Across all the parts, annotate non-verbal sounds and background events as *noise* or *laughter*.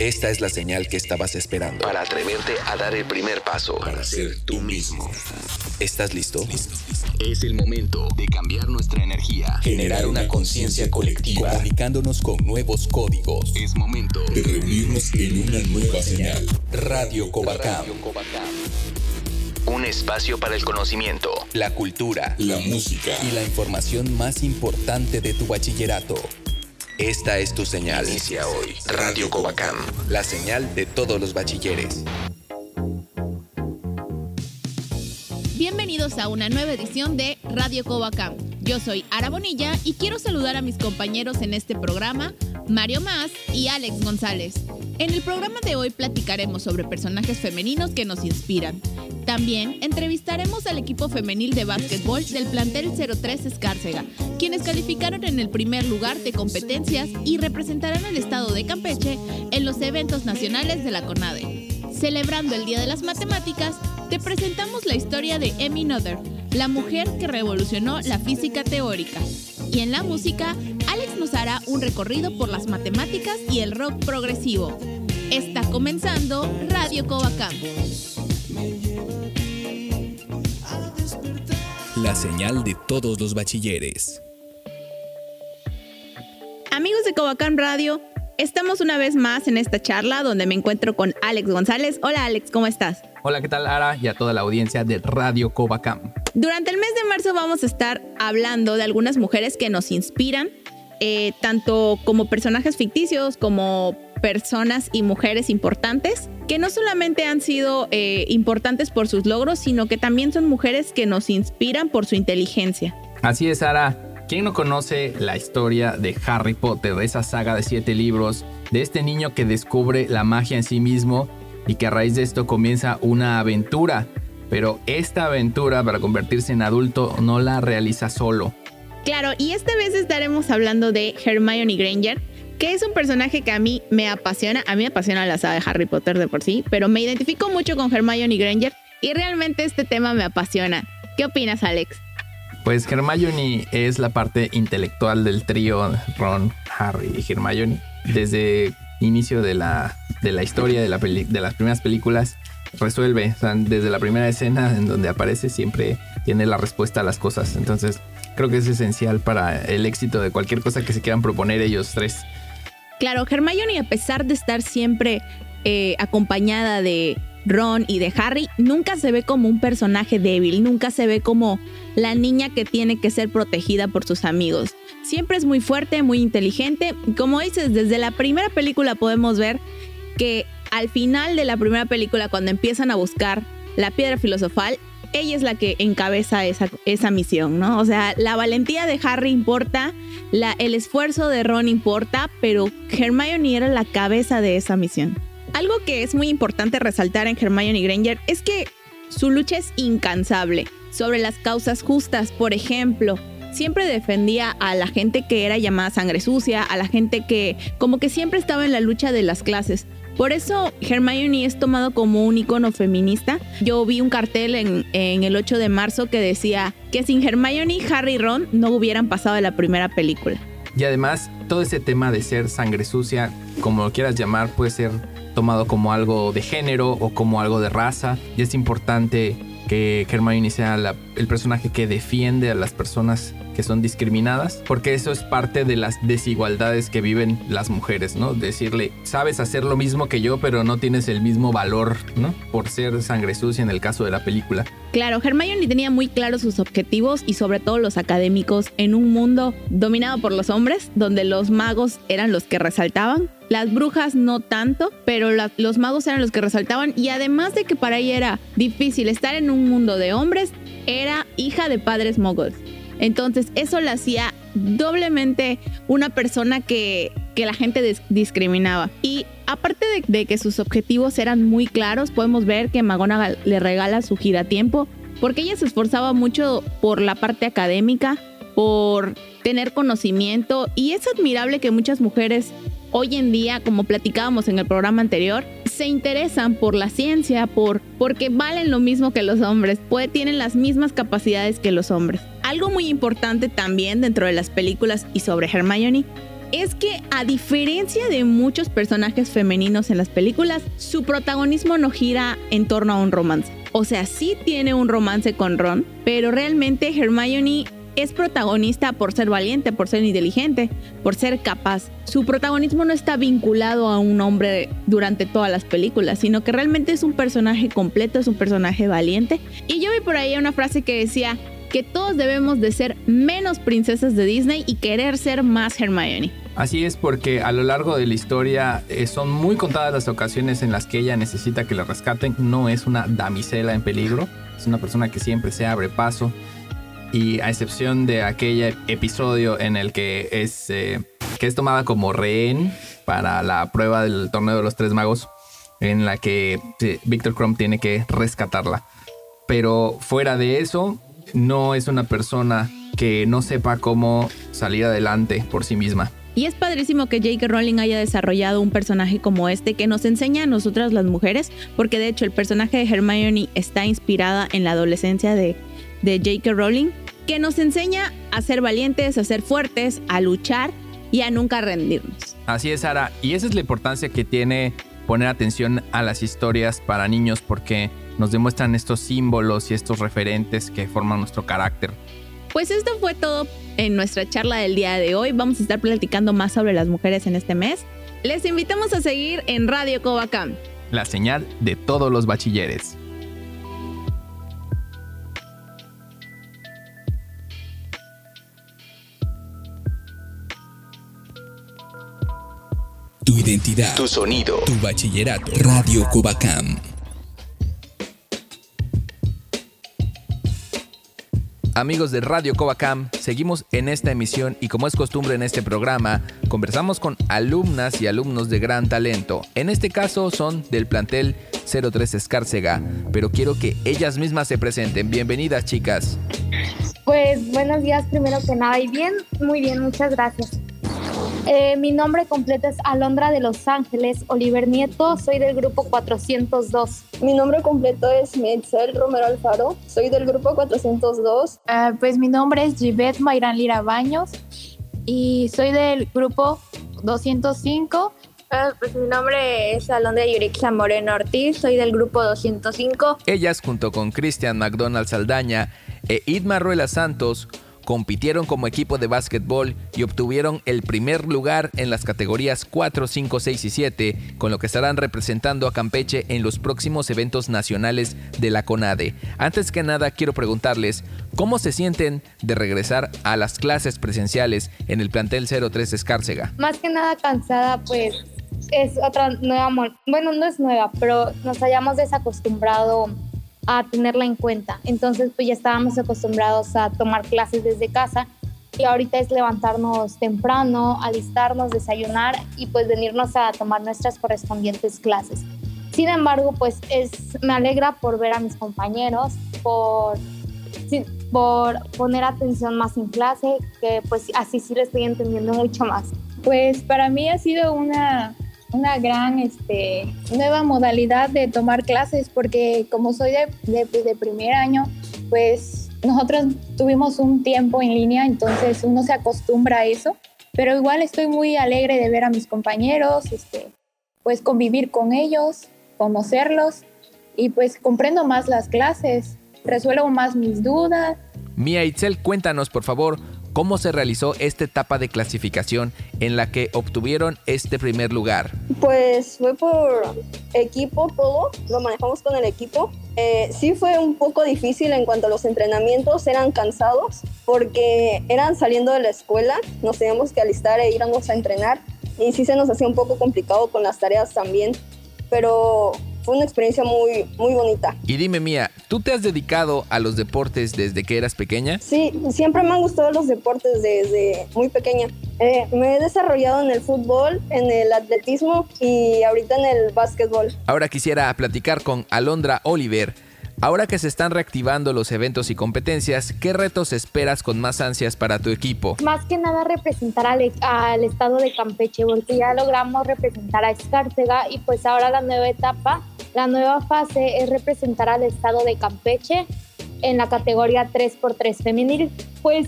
Esta es la señal que estabas esperando para atreverte a dar el primer paso. para ser tú mismo. ¿Estás listo? Es el momento de cambiar nuestra energía. Generar una conciencia colectiva, comunicándonos con nuevos códigos. Es momento de reunirnos en una nueva señal. Radio Covacam. Un espacio para el conocimiento, La cultura, La música. y la información más importante de tu bachillerato. Esta es tu señal. Inicia hoy. Radio Covacam. La señal de todos los bachilleres. Bienvenidos a una nueva edición de Radio Covacam. Yo soy Ara Bonilla y quiero saludar a mis compañeros en este programa, Mario Más y Alex González. En el programa de hoy platicaremos sobre personajes femeninos que nos inspiran. También entrevistaremos al equipo femenil de básquetbol del plantel 03 Escárcega, quienes calificaron en el primer lugar de competencias y representarán al estado de Campeche en los eventos nacionales de la CONADE. Celebrando el Día de las Matemáticas, te presentamos la historia de Emmy Noether, la mujer que revolucionó la física teórica. Y en la música, hará un recorrido por las matemáticas y el rock progresivo. Está comenzando Radio Covacam. La señal de todos los bachilleres. Amigos de Covacam Radio, estamos una vez más en esta charla donde me encuentro con Alex González. Hola Alex, ¿cómo estás? Hola, ¿qué tal Ara? Y a toda la audiencia de Radio Covacam. Durante el mes de marzo vamos a estar hablando de algunas mujeres que nos inspiran, eh, tanto como personajes ficticios como personas y mujeres importantes, que no solamente han sido eh, importantes por sus logros, sino que también son mujeres que nos inspiran por su inteligencia. Así es, Ara. ¿Quién no conoce la historia de Harry Potter, de esa saga de siete libros, de este niño que descubre la magia en sí mismo y que a raíz de esto comienza una aventura? Pero esta aventura para convertirse en adulto no la realiza solo. Claro, y esta vez estaremos hablando de Hermione Granger, que es un personaje que a mí me apasiona. A mí me apasiona la saga de Harry Potter de por sí, pero me identifico mucho con Hermione Granger y realmente este tema me apasiona. ¿Qué opinas, Alex? Pues Hermione es la parte intelectual del trío Ron, Harry y Hermione. Desde inicio de la, de la historia de, la de las primeras películas, resuelve. Desde la primera escena en donde aparece, siempre tiene la respuesta a las cosas. Entonces, creo que es esencial para el éxito de cualquier cosa que se quieran proponer ellos tres. Claro, Hermione, a pesar de estar siempre eh, acompañada de Ron y de Harry, nunca se ve como un personaje débil, nunca se ve como la niña que tiene que ser protegida por sus amigos. Siempre es muy fuerte, muy inteligente. Como dices, desde la primera película podemos ver que al final de la primera película, cuando empiezan a buscar la piedra filosofal, ella es la que encabeza esa, esa misión, ¿no? O sea, la valentía de Harry importa, el esfuerzo de Ron importa, pero Hermione era la cabeza de esa misión. Algo que es muy importante resaltar en Hermione Granger es que su lucha es incansable sobre las causas justas. Por ejemplo, siempre defendía a la gente que era llamada sangre sucia, a la gente que como que siempre estaba en la lucha de las clases. Por eso Hermione es tomado como un icono feminista. Yo vi un cartel en, el 8 de marzo que decía que sin Hermione, Harry y Ron no hubieran pasado de la primera película. Y además, todo ese tema de ser sangre sucia, como lo quieras llamar, puede ser tomado como algo de género o como algo de raza. Y es importante que Hermione sea el personaje que defiende a las personas que son discriminadas, porque eso es parte de las desigualdades que viven las mujeres, ¿no? Decirle, sabes hacer lo mismo que yo, pero no tienes el mismo valor, ¿no? Por ser sangre sucia en el caso de la película. Claro, Hermione tenía muy claros sus objetivos y sobre todo los académicos en un mundo dominado por los hombres, donde los magos eran los que resaltaban. Las brujas no tanto, pero los magos eran los que resaltaban y además de que para ella era difícil estar en un mundo de hombres, era hija de padres moguls. Entonces eso la hacía doblemente una persona que, que la gente dis- discriminaba. Y aparte de, que sus objetivos eran muy claros, podemos ver que McGonagall le regala su giratiempo porque ella se esforzaba mucho por la parte académica, por tener conocimiento y es admirable que muchas mujeres hoy en día, como platicábamos en el programa anterior, se interesan por la ciencia, por porque valen lo mismo que los hombres, pues tienen las mismas capacidades que los hombres. Algo muy importante también dentro de las películas y sobre Hermione es que a diferencia de muchos personajes femeninos en las películas, su protagonismo no gira en torno a un romance. O sea, sí tiene un romance con Ron, pero realmente Hermione es protagonista por ser valiente, por ser inteligente, por ser capaz. Su protagonismo no está vinculado a un hombre durante todas las películas, sino que realmente es un personaje completo, es un personaje valiente. Y yo vi por ahí una frase que decía que todos debemos de ser menos princesas de Disney y querer ser más Hermione. Así es porque a lo largo de la historia eh, son muy contadas las ocasiones en las que ella necesita que la rescaten. No es una damisela en peligro, es una persona que siempre se abre paso y a excepción de aquel episodio en el que es, eh, que es tomada como rehén para la prueba del torneo de los tres magos, en la que Victor Crumb tiene que rescatarla. Pero fuera de eso, no es una persona que no sepa cómo salir adelante por sí misma. Y es padrísimo que J.K. Rowling haya desarrollado un personaje como este que nos enseña a nosotras las mujeres, porque de hecho el personaje de Hermione está inspirada en la adolescencia de, de J.K. Rowling, que nos enseña a ser valientes, a ser fuertes, a luchar y a nunca rendirnos. Así es, Sara. Y esa es la importancia que tiene poner atención a las historias para niños porque nos demuestran estos símbolos y estos referentes que forman nuestro carácter. Pues esto fue todo en nuestra charla del día de hoy. Vamos a estar platicando más sobre las mujeres en este mes. Les invitamos a seguir en Radio Covacam. La señal de todos los bachilleres. Identidad. Tu sonido. Tu bachillerato. Radio Cubacam. Amigos de Radio Covacam, seguimos en esta emisión y como es costumbre en este programa, conversamos con alumnas y alumnos de gran talento. En este caso son del plantel 03 Escárcega, pero quiero que ellas mismas se presenten. Bienvenidas, chicas. Pues buenos días primero que nada y bien, muy bien, muchas gracias. Eh, mi nombre completo es Alondra de Los Ángeles, Oliver Nieto, soy del grupo 402. Mi nombre completo es Mitzel Romero Alfaro, soy del grupo 402. Ah, pues mi nombre es Gibet Mayrán Lira Baños y soy del grupo 205. Ah, pues mi nombre es Alondra Yurixa Moreno Ortiz, soy del grupo 205. Ellas junto con Cristian McDonald Saldaña e Idma Ruela Santos compitieron como equipo de básquetbol y obtuvieron el primer lugar en las categorías 4, 5, 6 y 7, con lo que estarán representando a Campeche en los próximos eventos nacionales de la CONADE. Antes que nada, quiero preguntarles cómo se sienten de regresar a las clases presenciales en el plantel 03 Escárcega. Más que nada cansada, pues es otra nueva, bueno, no es nueva, pero nos hayamos desacostumbrado a tenerla en cuenta. Entonces, pues ya estábamos acostumbrados a tomar clases desde casa y ahorita es levantarnos temprano, alistarnos, desayunar y pues venirnos a tomar nuestras correspondientes clases. Sin embargo, pues es, me alegra por ver a mis compañeros, por, por poner atención más en clase, que pues así sí le estoy entendiendo mucho más. Pues para mí ha sido una una gran este, nueva modalidad de tomar clases porque como soy de, de, primer año, pues nosotros tuvimos un tiempo en línea, entonces uno se acostumbra a eso, pero igual estoy muy alegre de ver a mis compañeros, este, pues convivir con ellos, conocerlos y pues comprendo más las clases, resuelvo más mis dudas. Mia Itzel, cuéntanos por favor cómo se realizó esta etapa de clasificación en la que obtuvieron este primer lugar. Pues fue por equipo todo, lo manejamos con el equipo. Eh, sí fue un poco difícil en cuanto a los entrenamientos, eran cansados porque eran saliendo de la escuela, nos teníamos que alistar e íbamos a entrenar y sí se nos hacía un poco complicado con las tareas también, pero fue una experiencia muy, muy bonita. Y dime, Mía, ¿tú te has dedicado a los deportes desde que eras pequeña? Sí, siempre me han gustado los deportes desde muy pequeña. Eh, me he desarrollado en el fútbol, en el atletismo y ahorita en el básquetbol. Ahora quisiera platicar con Alondra Oliver Ahora que se están reactivando los eventos y competencias, ¿qué retos esperas con más ansias para tu equipo? Más que nada representar al, estado de Campeche, porque ya logramos representar a Escárcega y pues ahora la nueva etapa, la nueva fase es representar al estado de Campeche en la categoría 3x3 femenil. Pues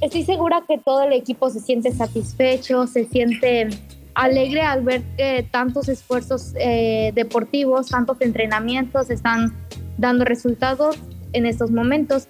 estoy segura que todo el equipo se siente satisfecho, se siente alegre al ver que tantos esfuerzos eh, deportivos, tantos entrenamientos están dando resultados en estos momentos.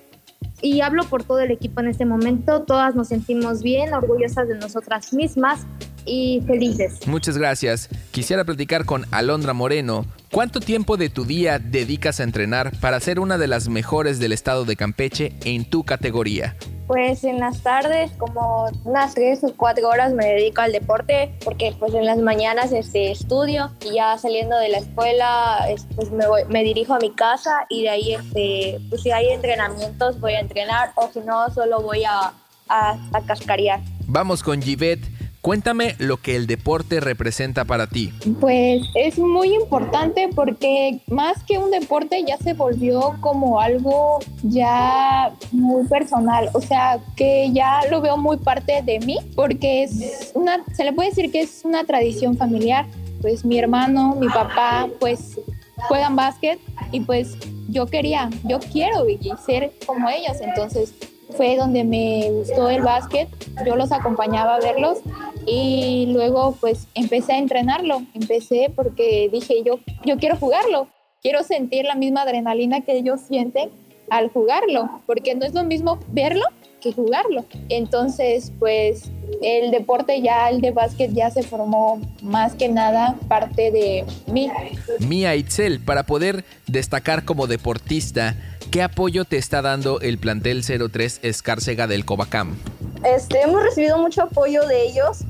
Y hablo por todo el equipo en este momento, todas nos sentimos bien, orgullosas de nosotras mismas y felices. Muchas gracias. Quisiera platicar con Alondra Moreno. ¿Cuánto tiempo de tu día dedicas a entrenar para ser una de las mejores del estado de Campeche en tu categoría? Pues en las tardes, como unas tres o cuatro horas me dedico al deporte, porque pues en las mañanas este, estudio y ya saliendo de la escuela pues me, me dirijo a mi casa y de ahí este, pues si hay entrenamientos voy a entrenar o si no solo voy a, a, cascarear. Vamos con Givet. Cuéntame lo que el deporte representa para ti. Pues es muy importante porque más que un deporte ya se volvió como algo ya muy personal, o sea, que ya lo veo muy parte de mí porque es una, se le puede decir que es una tradición familiar, pues mi hermano, mi papá, pues juegan básquet y pues yo quería, yo quiero ser como ellos, entonces fue donde me gustó el básquet, yo los acompañaba a verlos y luego pues empecé a entrenarlo, empecé porque dije yo, yo quiero jugarlo, quiero sentir la misma adrenalina que ellos sienten al jugarlo, porque no es lo mismo verlo que jugarlo. Entonces, pues el deporte ya, el de básquet ya se formó más que nada parte de mí. Mía Itzel, para poder destacar como deportista, ¿qué apoyo te está dando el plantel 03 Escárcega del Covacam? Este, hemos recibido mucho apoyo de ellos,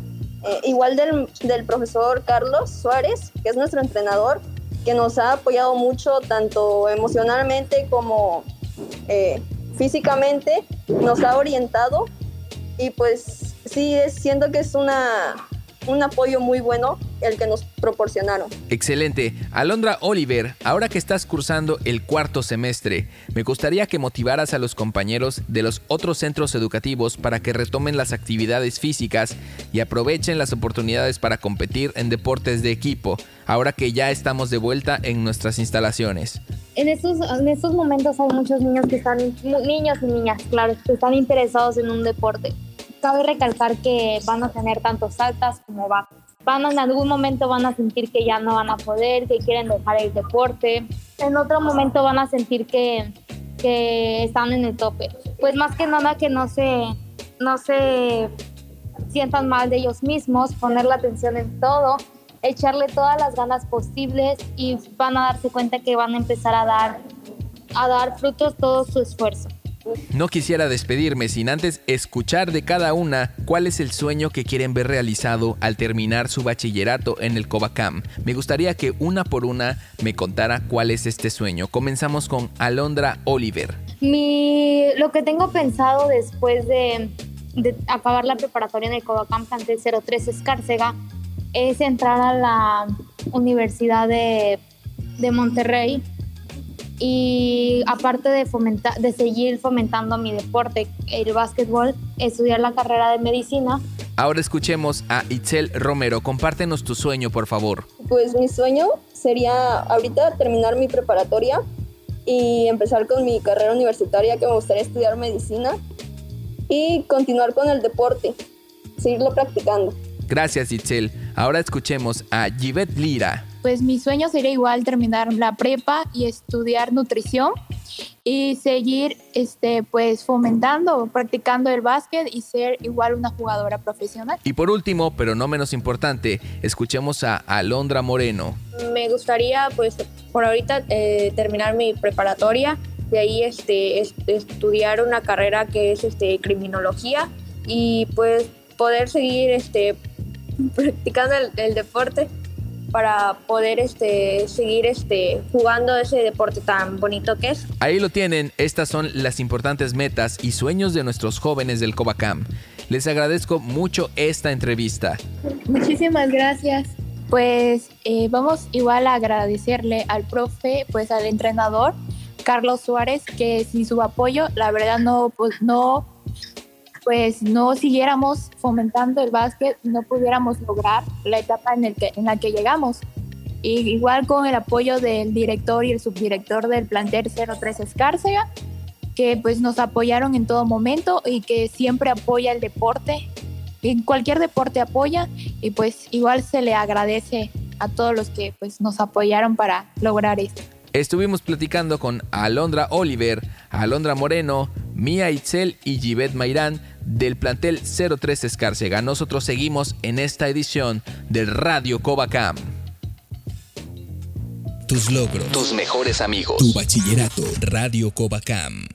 eh, igual del, del profesor Carlos Suárez, que es nuestro entrenador, que nos ha apoyado mucho tanto emocionalmente como eh, físicamente, nos ha orientado y pues sí, siento que es una, un apoyo muy bueno el que nos proporcionaron. Excelente. Alondra Oliver, ahora que estás cursando el cuarto semestre, me gustaría que motivaras a los compañeros de los otros centros educativos para que retomen las actividades físicas y aprovechen las oportunidades para competir en deportes de equipo, ahora que ya estamos de vuelta en nuestras instalaciones. En estos, en estos momentos hay muchos niños que están, niños y niñas, claro, que están interesados en un deporte. Cabe recalcar que van a tener tanto altas como bajas van en algún momento van a sentir que ya no van a poder, que quieren dejar el deporte, en otro momento van a sentir que, que están en el tope. Pues más que nada que no se, no se sientan mal de ellos mismos, poner la atención en todo, echarle todas las ganas posibles y van a darse cuenta que van a empezar a dar, a dar frutos todo su esfuerzo. No quisiera despedirme sin antes escuchar de cada una cuál es el sueño que quieren ver realizado al terminar su bachillerato en el Covacam. Me gustaría que una por una me contara cuál es este sueño. Comenzamos con Alondra Oliver. Mi, lo que tengo pensado después de, acabar la preparatoria en el Covacam Cante 03 Escárcega es entrar a la Universidad de, de Monterrey y aparte de, fomentar, de seguir fomentando mi deporte, el básquetbol, estudiar la carrera de medicina. Ahora escuchemos a Itzel Romero. Compártenos tu sueño, por favor. Pues mi sueño sería ahorita terminar mi preparatoria y empezar con mi carrera universitaria, que me gustaría estudiar medicina y continuar con el deporte, seguirlo practicando. Gracias, Itzel. Ahora escuchemos a Givet Lira pues mi sueño sería igual terminar la prepa y estudiar nutrición y seguir este pues fomentando, practicando el básquet y ser igual una jugadora profesional. Y por último, pero no menos importante, escuchemos a Alondra Moreno. Me gustaría pues por ahorita eh, terminar mi preparatoria, de ahí este, estudiar una carrera que es este criminología y pues poder seguir este *laughs* practicando el deporte para poder este, seguir este, jugando ese deporte tan bonito que es. Ahí lo tienen, estas son las importantes metas y sueños de nuestros jóvenes del Covacam. Les agradezco mucho esta entrevista. Muchísimas gracias. Pues eh, vamos igual a agradecerle al profe, pues al entrenador Carlos Suárez, que sin su apoyo, la verdad no, pues, no pues no siguiéramos fomentando el básquet, no pudiéramos lograr la etapa en, el que, en la que llegamos. Y igual con el apoyo del director y el subdirector del plantel 03 Escárcega, que pues nos apoyaron en todo momento y que siempre apoya el deporte. En cualquier deporte apoya y pues igual se le agradece a todos los que pues nos apoyaron para lograr esto. Estuvimos platicando con Alondra Oliver, Alondra Moreno, Mía Itzel y Givet Mairán del plantel 03 Escárcega. Nosotros seguimos en esta edición de Radio Covacam. Tus logros, tus mejores amigos, tu bachillerato, Radio Covacam.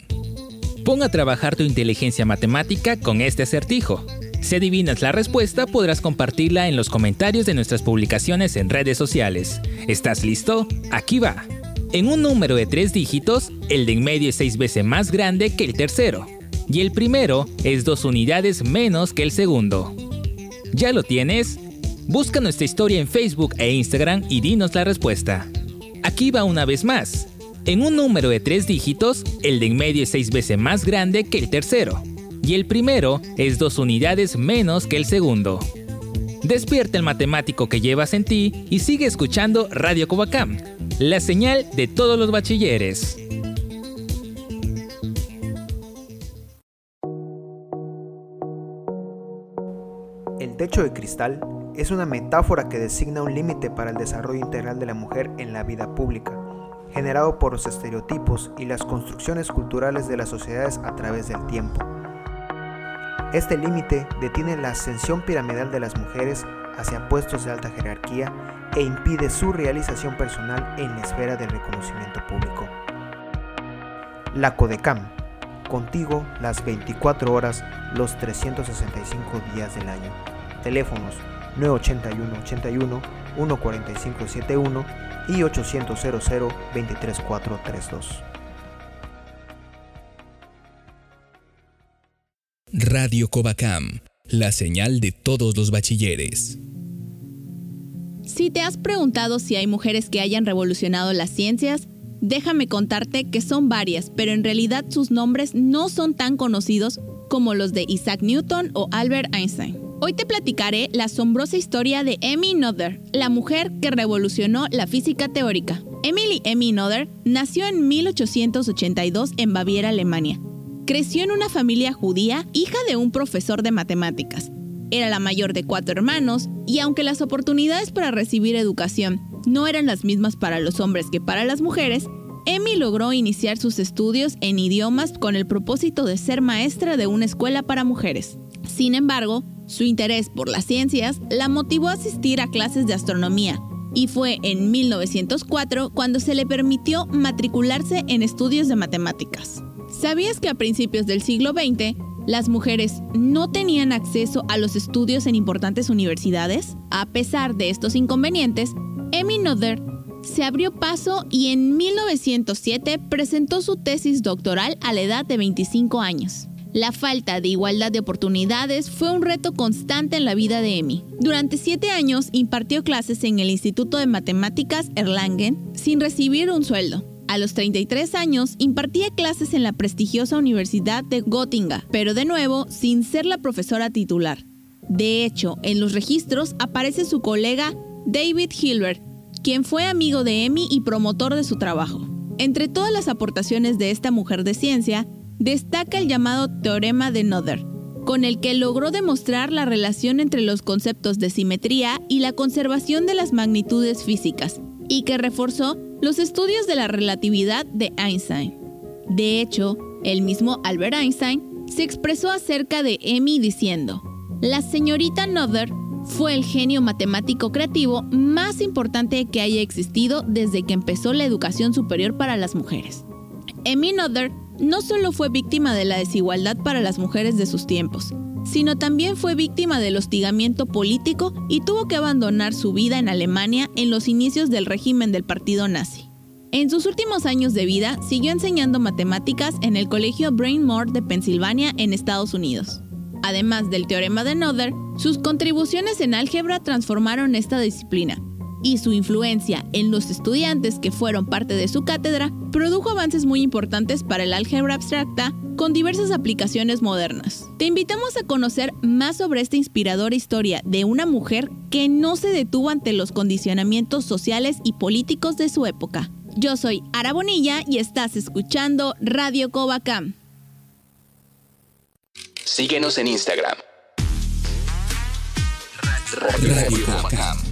Pon a trabajar tu inteligencia matemática con este acertijo. Si adivinas la respuesta, podrás compartirla en los comentarios de nuestras publicaciones en redes sociales. ¿Estás listo? Aquí va. En un número de tres dígitos, el de en medio es seis veces más grande que el tercero, y el primero es dos unidades menos que el segundo. ¿Ya lo tienes? Busca nuestra historia en Facebook e Instagram y dinos la respuesta. Aquí va una vez más. En un número de tres dígitos, el de en medio es seis veces más grande que el tercero, y el primero es dos unidades menos que el segundo. Despierta el matemático que llevas en ti y sigue escuchando Radio Covacam, la señal de todos los bachilleres. De cristal es una metáfora que designa un límite para el desarrollo integral de la mujer en la vida pública, generado por los estereotipos y las construcciones culturales de las sociedades a través del tiempo. Este límite detiene la ascensión piramidal de las mujeres hacia puestos de alta jerarquía e impide su realización personal en la esfera del reconocimiento público. La CODECAM, contigo las 24 horas, los 365 días del año. Teléfonos 981 81 145 71 y 800 00 23432. Radio Covacam, la señal de todos los bachilleres. Si te has preguntado si hay mujeres que hayan revolucionado las ciencias, déjame contarte que son varias, pero en realidad sus nombres no son tan conocidos como los de Isaac Newton o Albert Einstein. Hoy te platicaré la asombrosa historia de Emmy Noether, la mujer que revolucionó la física teórica. Emily Emmy Noether nació en 1882 en Baviera, Alemania. Creció en una familia judía, hija de un profesor de matemáticas. Era la mayor de cuatro hermanos y aunque las oportunidades para recibir educación no eran las mismas para los hombres que para las mujeres, Emmy logró iniciar sus estudios en idiomas con el propósito de ser maestra de una escuela para mujeres. Sin embargo, su interés por las ciencias la motivó a asistir a clases de astronomía y fue en 1904 cuando se le permitió matricularse en estudios de matemáticas. ¿Sabías que a principios del siglo XX las mujeres no tenían acceso a los estudios en importantes universidades? A pesar de estos inconvenientes, Emmy Noether se abrió paso y en 1907 presentó su tesis doctoral a la edad de 25 años. La falta de igualdad de oportunidades fue un reto constante en la vida de Emmy. Durante siete años impartió clases en el Instituto de Matemáticas Erlangen sin recibir un sueldo. A los 33 años impartía clases en la prestigiosa Universidad de Göttingen, pero de nuevo sin ser la profesora titular. De hecho, en los registros aparece su colega David Hilbert, quien fue amigo de Emmy y promotor de su trabajo. Entre todas las aportaciones de esta mujer de ciencia, destaca el llamado Teorema de Noether, con el que logró demostrar la relación entre los conceptos de simetría y la conservación de las magnitudes físicas, y que reforzó los estudios de la relatividad de Einstein. De hecho, el mismo Albert Einstein se expresó acerca de Emmy diciendo, la señorita Noether fue el genio matemático creativo más importante que haya existido desde que empezó la educación superior para las mujeres. Emmy Noether no solo fue víctima de la desigualdad para las mujeres de sus tiempos, sino también fue víctima del hostigamiento político y tuvo que abandonar su vida en Alemania en los inicios del régimen del partido nazi. En sus últimos años de vida siguió enseñando matemáticas en el Colegio Brain Moore de Pensilvania en Estados Unidos. Además del teorema de Noether, sus contribuciones en álgebra transformaron esta disciplina, y su influencia en los estudiantes que fueron parte de su cátedra produjo avances muy importantes para el álgebra abstracta con diversas aplicaciones modernas. Te invitamos a conocer más sobre esta inspiradora historia de una mujer que no se detuvo ante los condicionamientos sociales y políticos de su época. Yo soy Ara Bonilla y estás escuchando Radio Covacam. Síguenos en Instagram. Radio Covacam.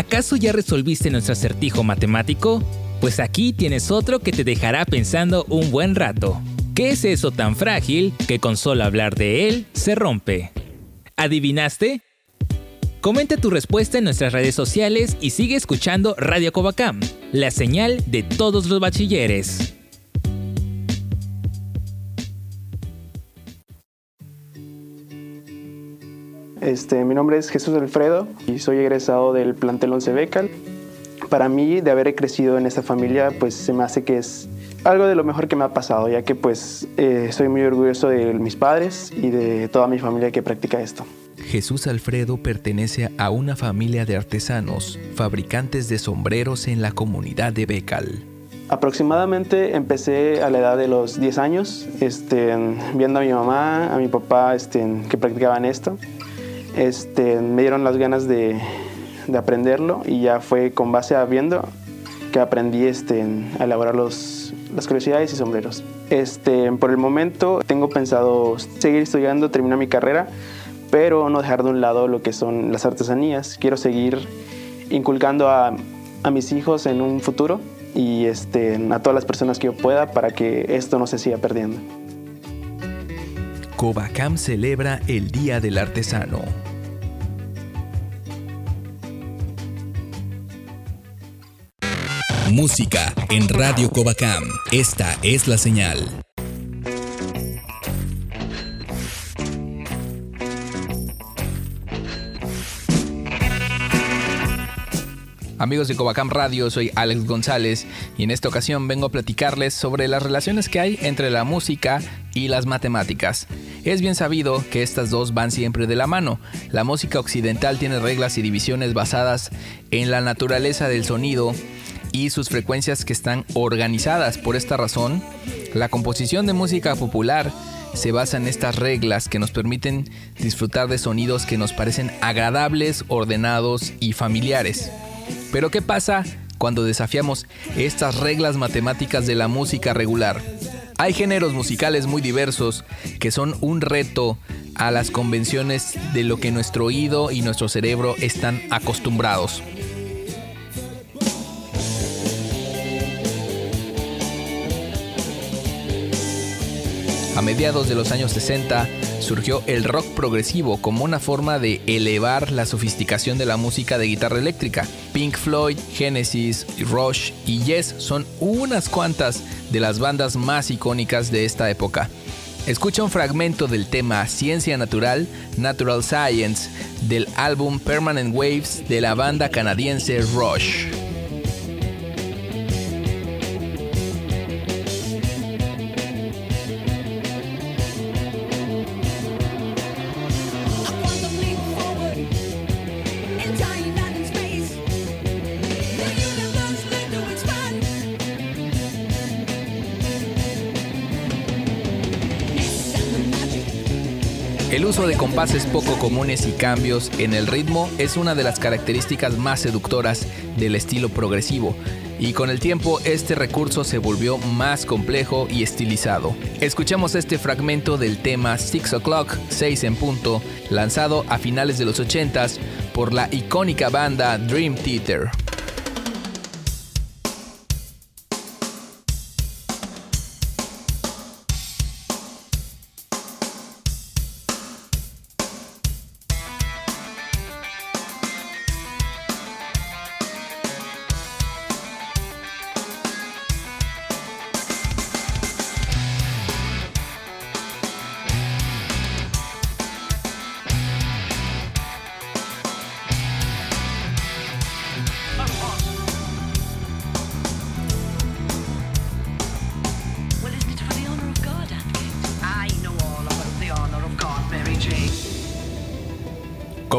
¿Acaso ya resolviste nuestro acertijo matemático? Pues aquí tienes otro que te dejará pensando un buen rato. ¿Qué es eso tan frágil que con solo hablar de él se rompe? ¿Adivinaste? Comenta tu respuesta en nuestras redes sociales y sigue escuchando Radio Covacam, la señal de todos los bachilleres. Este, mi nombre es Jesús Alfredo y soy egresado del plantel 11 Becal. Para mí, de haber crecido en esta familia, pues se me hace que es algo de lo mejor que me ha pasado, ya que pues eh, soy muy orgulloso de mis padres y de toda mi familia que practica esto. Jesús Alfredo pertenece a una familia de artesanos, fabricantes de sombreros en la comunidad de Becal. Aproximadamente empecé a la edad de los 10 años, este, viendo a mi mamá, a mi papá este, que practicaban esto. Este, me dieron las ganas de, de, aprenderlo y ya fue con base a viendo que aprendí este, a elaborar los, las curiosidades y sombreros. Este, por el momento tengo pensado seguir estudiando, terminar mi carrera, pero no dejar de un lado lo que son las artesanías. Quiero seguir inculcando a, a mis hijos en un futuro y este, a todas las personas que yo pueda para que esto no se siga perdiendo. Covacam celebra el Día del Artesano. Música en Radio Covacam. Esta es la señal. Amigos de Covacam Radio, soy Alex González y en esta ocasión vengo a platicarles sobre las relaciones que hay entre la música y las matemáticas. Es bien sabido que estas dos van siempre de la mano. La música occidental tiene reglas y divisiones basadas en la naturaleza del sonido y sus frecuencias que están organizadas. Por esta razón, la composición de música popular se basa en estas reglas que nos permiten disfrutar de sonidos que nos parecen agradables, ordenados y familiares. Pero ¿qué pasa cuando desafiamos estas reglas matemáticas de la música regular? Hay géneros musicales muy diversos que son un reto a las convenciones de lo que nuestro oído y nuestro cerebro están acostumbrados. A mediados de los años 60 surgió el rock progresivo como una forma de elevar la sofisticación de la música de guitarra eléctrica. Pink Floyd, Genesis, Rush y Yes son unas cuantas de las bandas más icónicas de esta época. Escucha un fragmento del tema Ciencia Natural, Natural Science, del álbum Permanent Waves de la banda canadiense Rush. El uso de compases poco comunes y cambios en el ritmo es una de las características más seductoras del estilo progresivo, y con el tiempo este recurso se volvió más complejo y estilizado. Escuchamos este fragmento del tema Six O'Clock, 6 en punto, lanzado a finales de los 80s por la icónica banda Dream Theater.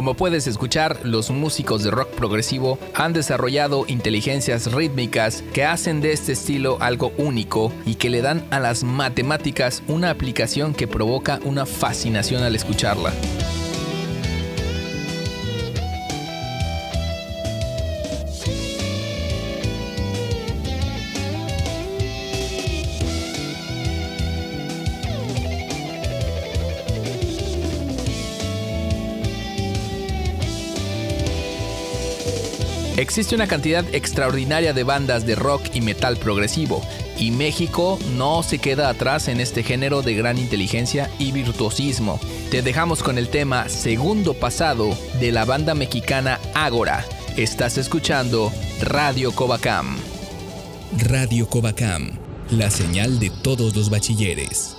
Como puedes escuchar, los músicos de rock progresivo han desarrollado inteligencias rítmicas que hacen de este estilo algo único y que le dan a las matemáticas una aplicación que provoca una fascinación al escucharla. Existe una cantidad extraordinaria de bandas de rock y metal progresivo, y México no se queda atrás en este género de gran inteligencia y virtuosismo. Te dejamos con el tema Segundo Pasado de la banda mexicana Ágora. Estás escuchando Radio Covacam. Radio Covacam, la señal de todos los bachilleres.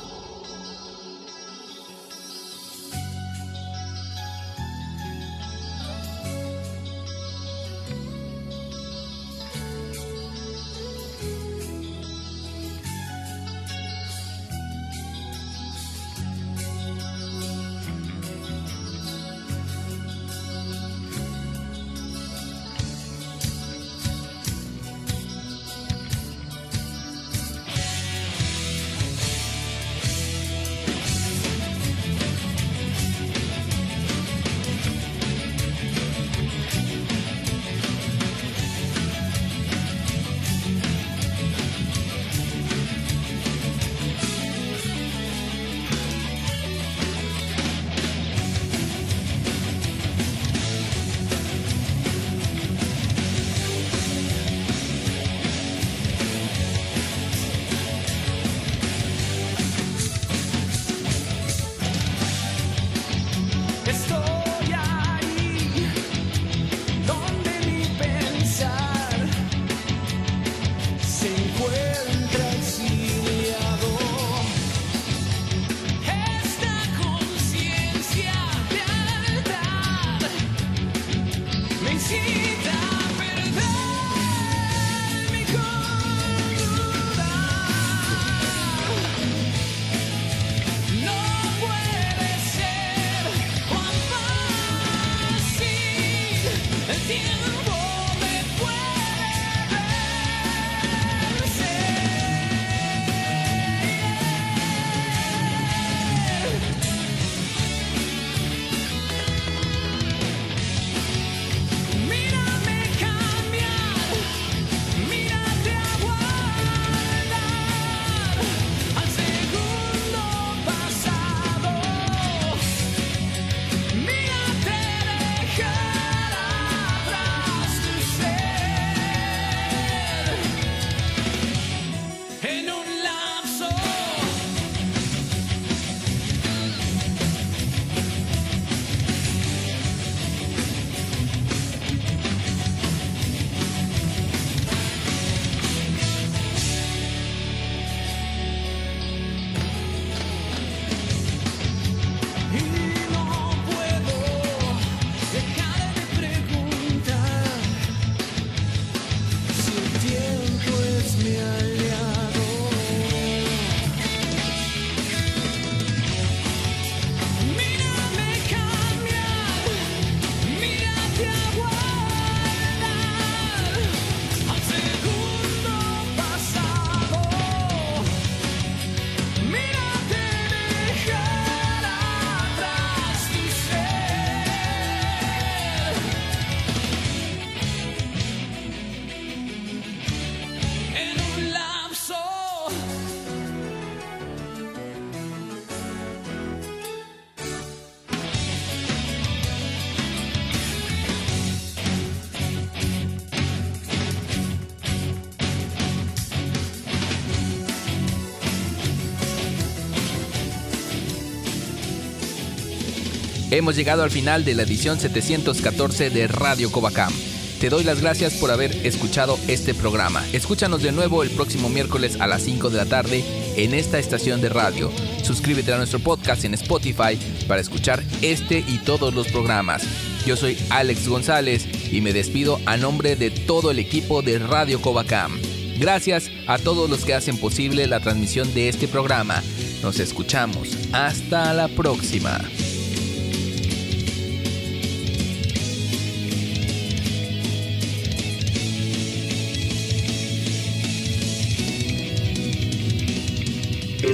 Hemos llegado al final de la edición 714 de Radio Covacam. Te doy las gracias por haber escuchado este programa. Escúchanos de nuevo el próximo miércoles a las 5 de la tarde en esta estación de radio. Suscríbete a nuestro podcast en Spotify para escuchar este y todos los programas. Yo soy Alex González y me despido a nombre de todo el equipo de Radio Covacam. Gracias a todos los que hacen posible la transmisión de este programa. Nos escuchamos. Hasta la próxima.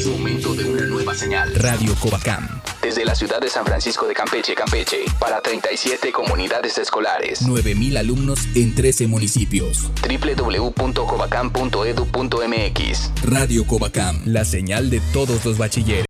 Momento de una nueva señal. Radio Covacam. Desde la ciudad de San Francisco de Campeche, Campeche, para 37 comunidades escolares. 9.000 alumnos en 13 municipios. www.covacam.edu.mx. Radio Covacam, la señal de todos los bachilleres.